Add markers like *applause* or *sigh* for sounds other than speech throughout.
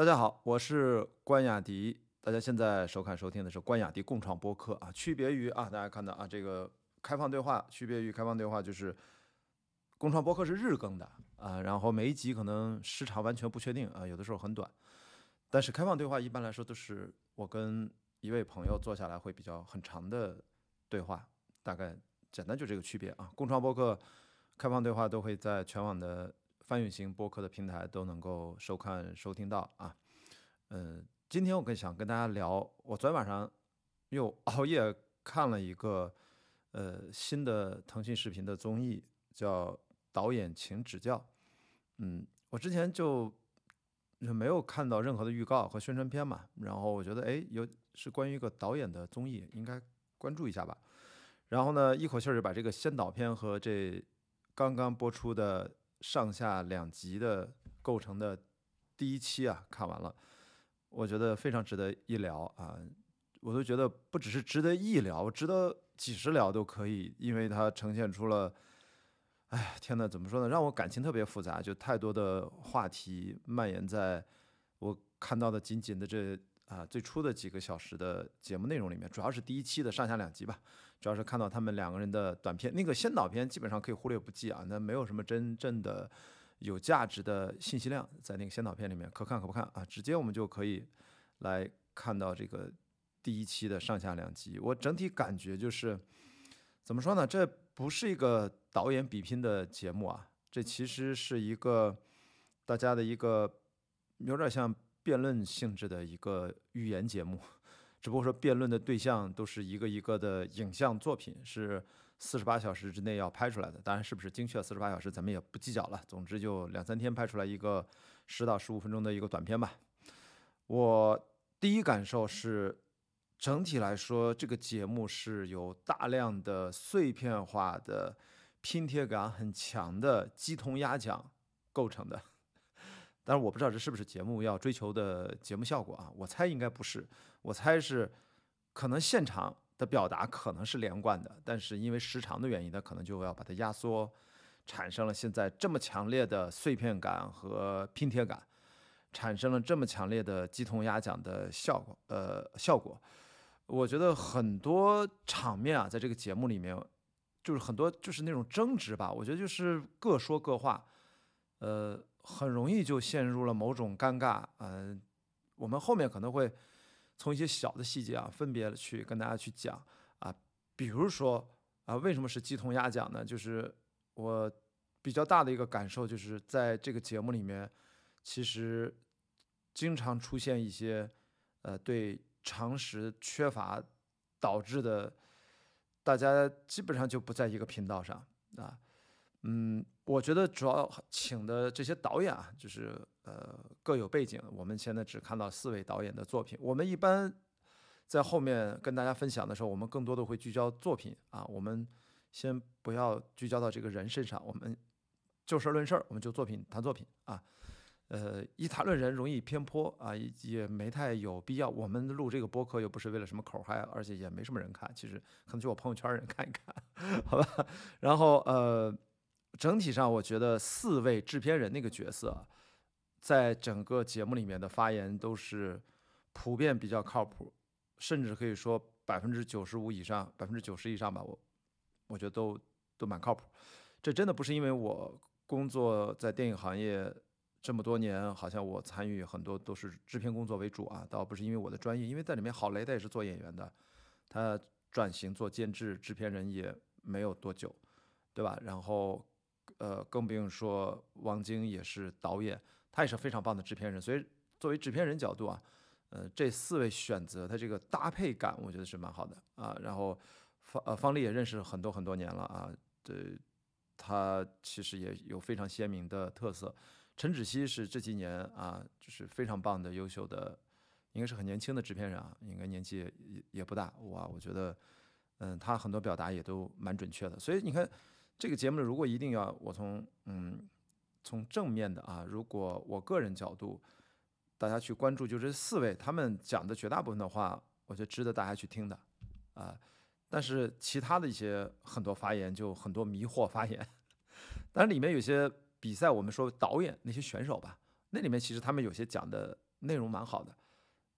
大家好，我是关雅迪。大家现在收看收听的是关雅迪共创播客啊，区别于啊，大家看到啊，这个开放对话，区别于开放对话就是共创播客是日更的啊，然后每一集可能时长完全不确定啊，有的时候很短。但是开放对话一般来说都是我跟一位朋友坐下来会比较很长的对话，大概简单就这个区别啊。共创播客开放对话都会在全网的翻译型播客的平台都能够收看收听到啊。嗯，今天我更想跟大家聊，我昨天晚上又 *laughs* 熬夜看了一个呃新的腾讯视频的综艺，叫《导演请指教》。嗯，我之前就。没有看到任何的预告和宣传片嘛，然后我觉得哎，有是关于一个导演的综艺，应该关注一下吧。然后呢，一口气儿就把这个先导片和这刚刚播出的上下两集的构成的第一期啊看完了，我觉得非常值得一聊啊，我都觉得不只是值得一聊，我值得几十聊都可以，因为它呈现出了。哎，天呐，怎么说呢？让我感情特别复杂，就太多的话题蔓延在我看到的仅仅的这啊最初的几个小时的节目内容里面，主要是第一期的上下两集吧，主要是看到他们两个人的短片，那个先导片基本上可以忽略不计啊，那没有什么真正的有价值的信息量在那个先导片里面，可看可不看啊，直接我们就可以来看到这个第一期的上下两集，我整体感觉就是怎么说呢？这。不是一个导演比拼的节目啊，这其实是一个大家的一个有点像辩论性质的一个语言节目，只不过说辩论的对象都是一个一个的影像作品，是四十八小时之内要拍出来的。当然，是不是精确四十八小时，咱们也不计较了。总之，就两三天拍出来一个十到十五分钟的一个短片吧。我第一感受是。整体来说，这个节目是由大量的碎片化的、拼贴感很强的鸡同鸭讲构成的。但是我不知道这是不是节目要追求的节目效果啊？我猜应该不是，我猜是可能现场的表达可能是连贯的，但是因为时长的原因，它可能就要把它压缩，产生了现在这么强烈的碎片感和拼贴感，产生了这么强烈的鸡同鸭讲的效果，呃，效果。我觉得很多场面啊，在这个节目里面，就是很多就是那种争执吧。我觉得就是各说各话，呃，很容易就陷入了某种尴尬。嗯，我们后面可能会从一些小的细节啊，分别去跟大家去讲啊。比如说啊，为什么是鸡同鸭讲呢？就是我比较大的一个感受，就是在这个节目里面，其实经常出现一些呃对。常识缺乏导致的，大家基本上就不在一个频道上啊。嗯，我觉得主要请的这些导演啊，就是呃各有背景。我们现在只看到四位导演的作品。我们一般在后面跟大家分享的时候，我们更多的会聚焦作品啊。我们先不要聚焦到这个人身上，我们就事论事儿，我们就作品谈作品啊。呃，一谈论人容易偏颇啊，也没太有必要。我们录这个播客又不是为了什么口嗨，而且也没什么人看，其实可能就我朋友圈人看一看，*laughs* 好吧。然后呃，整体上我觉得四位制片人那个角色，在整个节目里面的发言都是普遍比较靠谱，甚至可以说百分之九十五以上，百分之九十以上吧。我我觉得都都蛮靠谱。这真的不是因为我工作在电影行业。这么多年，好像我参与很多都是制片工作为主啊，倒不是因为我的专业，因为在里面郝雷他也是做演员的，他转型做监制制片人也没有多久，对吧？然后，呃，更不用说王晶也是导演，他也是非常棒的制片人。所以作为制片人角度啊，呃，这四位选择他这个搭配感，我觉得是蛮好的啊。然后方呃方丽也认识很多很多年了啊，对，他其实也有非常鲜明的特色。陈芷溪是这几年啊，就是非常棒的、优秀的，应该是很年轻的制片人啊，应该年纪也也不大哇。我觉得，嗯，他很多表达也都蛮准确的。所以你看，这个节目如果一定要我从嗯从正面的啊，如果我个人角度，大家去关注，就这四位他们讲的绝大部分的话，我觉得值得大家去听的啊。但是其他的一些很多发言就很多迷惑发言，*laughs* 当然里面有些。比赛，我们说导演那些选手吧，那里面其实他们有些讲的内容蛮好的，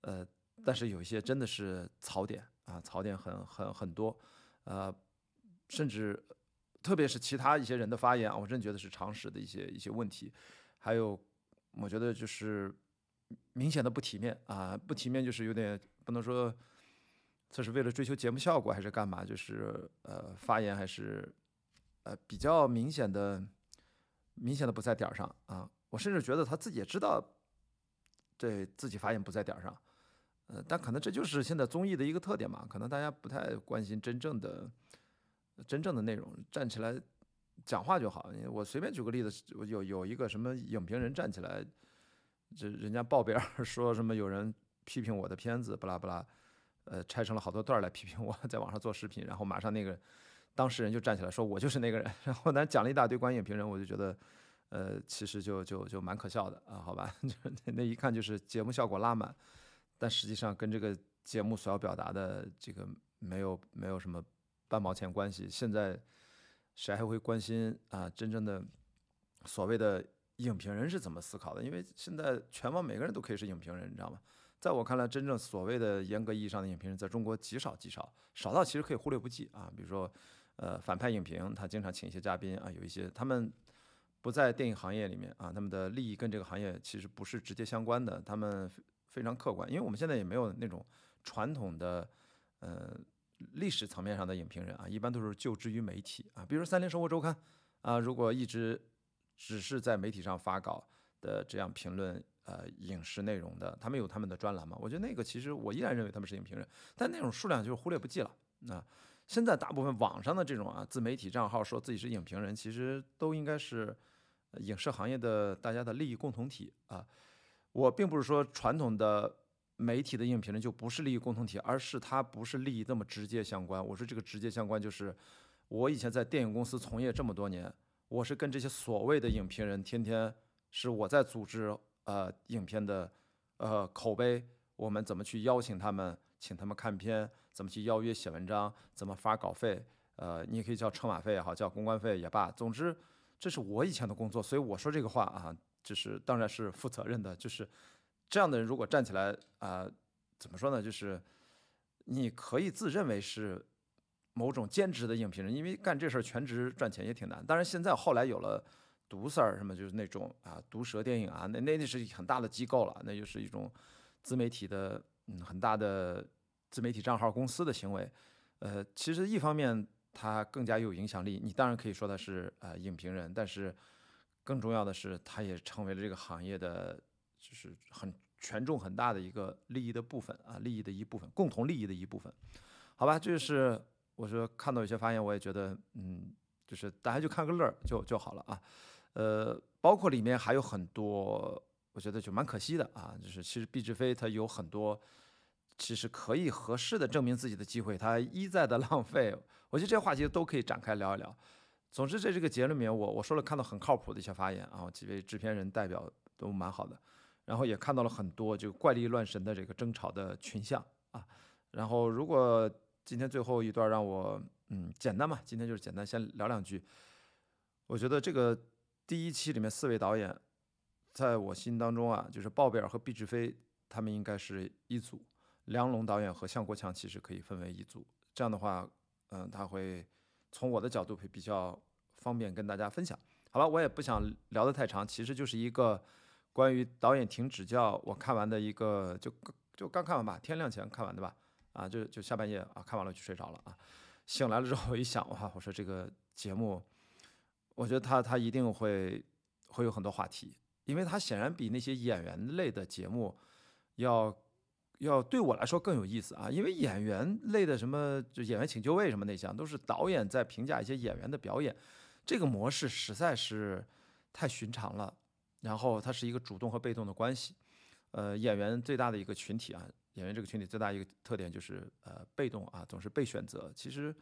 呃，但是有一些真的是槽点啊，槽点很很很多，呃，甚至特别是其他一些人的发言啊，我真觉得是常识的一些一些问题，还有我觉得就是明显的不体面啊，不体面就是有点不能说这是为了追求节目效果还是干嘛，就是呃发言还是呃比较明显的明显的不在点儿上啊，我甚至觉得他自己也知道。对自己发言不在点儿上，呃，但可能这就是现在综艺的一个特点嘛，可能大家不太关心真正的真正的内容，站起来讲话就好。我随便举个例子，有有一个什么影评人站起来，这人家报边 *laughs* 说什么有人批评我的片子，不拉不拉，呃，拆成了好多段来批评我，*laughs* 在网上做视频，然后马上那个当事人就站起来说，我就是那个人，*laughs* 然后咱讲了一大堆关于影评人，我就觉得。呃，其实就就就蛮可笑的啊，好吧，就那一看就是节目效果拉满，但实际上跟这个节目所要表达的这个没有没有什么半毛钱关系。现在谁还会关心啊？真正的所谓的影评人是怎么思考的？因为现在全网每个人都可以是影评人，你知道吗？在我看来，真正所谓的严格意义上的影评人，在中国极少极少，少到其实可以忽略不计啊。比如说，呃，反派影评，他经常请一些嘉宾啊，有一些他们。不在电影行业里面啊，他们的利益跟这个行业其实不是直接相关的，他们非常客观，因为我们现在也没有那种传统的呃历史层面上的影评人啊，一般都是就职于媒体啊，比如《三联生活周刊》啊，如果一直只是在媒体上发稿的这样评论呃影视内容的，他们有他们的专栏嘛？我觉得那个其实我依然认为他们是影评人，但那种数量就是忽略不计了。那现在大部分网上的这种啊自媒体账号说自己是影评人，其实都应该是。影视行业的大家的利益共同体啊，我并不是说传统的媒体的影评人就不是利益共同体，而是它不是利益这么直接相关。我说这个直接相关就是，我以前在电影公司从业这么多年，我是跟这些所谓的影评人天天是我在组织呃影片的呃口碑，我们怎么去邀请他们，请他们看片，怎么去邀约写文章，怎么发稿费，呃，你也可以叫车马费也好，叫公关费也罢，总之。这是我以前的工作，所以我说这个话啊，就是当然是负责任的。就是这样的人如果站起来啊，怎么说呢？就是你可以自认为是某种兼职的影评人，因为干这事儿全职赚钱也挺难。当然现在后来有了毒丝儿什么，就是那种啊毒舌电影啊，那那那是很大的机构了，那就是一种自媒体的嗯很大的自媒体账号公司的行为。呃，其实一方面。他更加有影响力，你当然可以说他是呃影评人，但是更重要的是，他也成为了这个行业的就是很权重很大的一个利益的部分啊，利益的一部分，共同利益的一部分，好吧，这是我说看到有些发言，我也觉得嗯，就是大家就看个乐儿就就好了啊，呃，包括里面还有很多，我觉得就蛮可惜的啊，就是其实毕志飞他有很多。其实可以合适的证明自己的机会，他一再的 *laughs* 浪费。我觉得这些话题都可以展开聊一聊。总之，在这个节里面，我我说了看到很靠谱的一些发言啊，几位制片人代表都蛮好的，然后也看到了很多就怪力乱神的这个争吵的群像啊。然后，如果今天最后一段让我嗯简单嘛，今天就是简单先聊两句。我觉得这个第一期里面四位导演，在我心当中啊，就是鲍贝尔和毕志飞他们应该是一组。梁龙导演和向国强其实可以分为一组，这样的话，嗯，他会从我的角度会比较方便跟大家分享。好了，我也不想聊得太长，其实就是一个关于导演停指教，我看完的一个就就刚看完吧，天亮前看完的吧，啊，就就下半夜啊看完了就睡着了啊，醒来了之后我一想哇，我说这个节目，我觉得他他一定会会有很多话题，因为他显然比那些演员类的节目要。要对我来说更有意思啊，因为演员类的什么就演员请就位什么那项，都是导演在评价一些演员的表演，这个模式实在是太寻常了。然后它是一个主动和被动的关系，呃，演员最大的一个群体啊，演员这个群体最大一个特点就是呃被动啊，总是被选择。其实，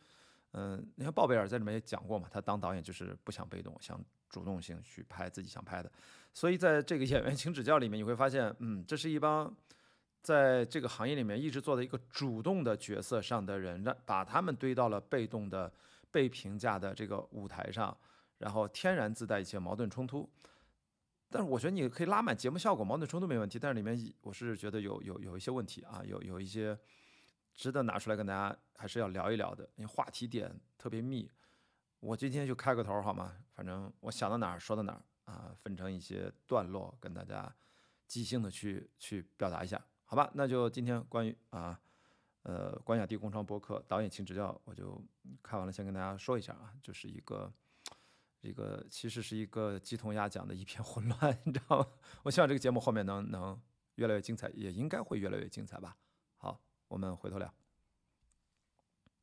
嗯，你看鲍贝尔在里面也讲过嘛，他当导演就是不想被动，想主动性去拍自己想拍的。所以在这个演员请指教里面，你会发现，嗯，这是一帮。在这个行业里面一直做的一个主动的角色上的人，让把他们堆到了被动的、被评价的这个舞台上，然后天然自带一些矛盾冲突。但是我觉得你可以拉满节目效果，矛盾冲突没问题。但是里面我是觉得有有有一些问题啊，有有一些值得拿出来跟大家还是要聊一聊的，因为话题点特别密。我今天就开个头好吗？反正我想到哪儿说到哪儿啊，分成一些段落跟大家即兴的去去表达一下，好吧？那就今天关于啊呃关雅迪工商播客导演请指教，我就看完了，先跟大家说一下啊，就是一个。这个其实是一个鸡同鸭讲的一片混乱，*laughs* 你知道吗？我希望这个节目后面能能越来越精彩，也应该会越来越精彩吧。好，我们回头聊。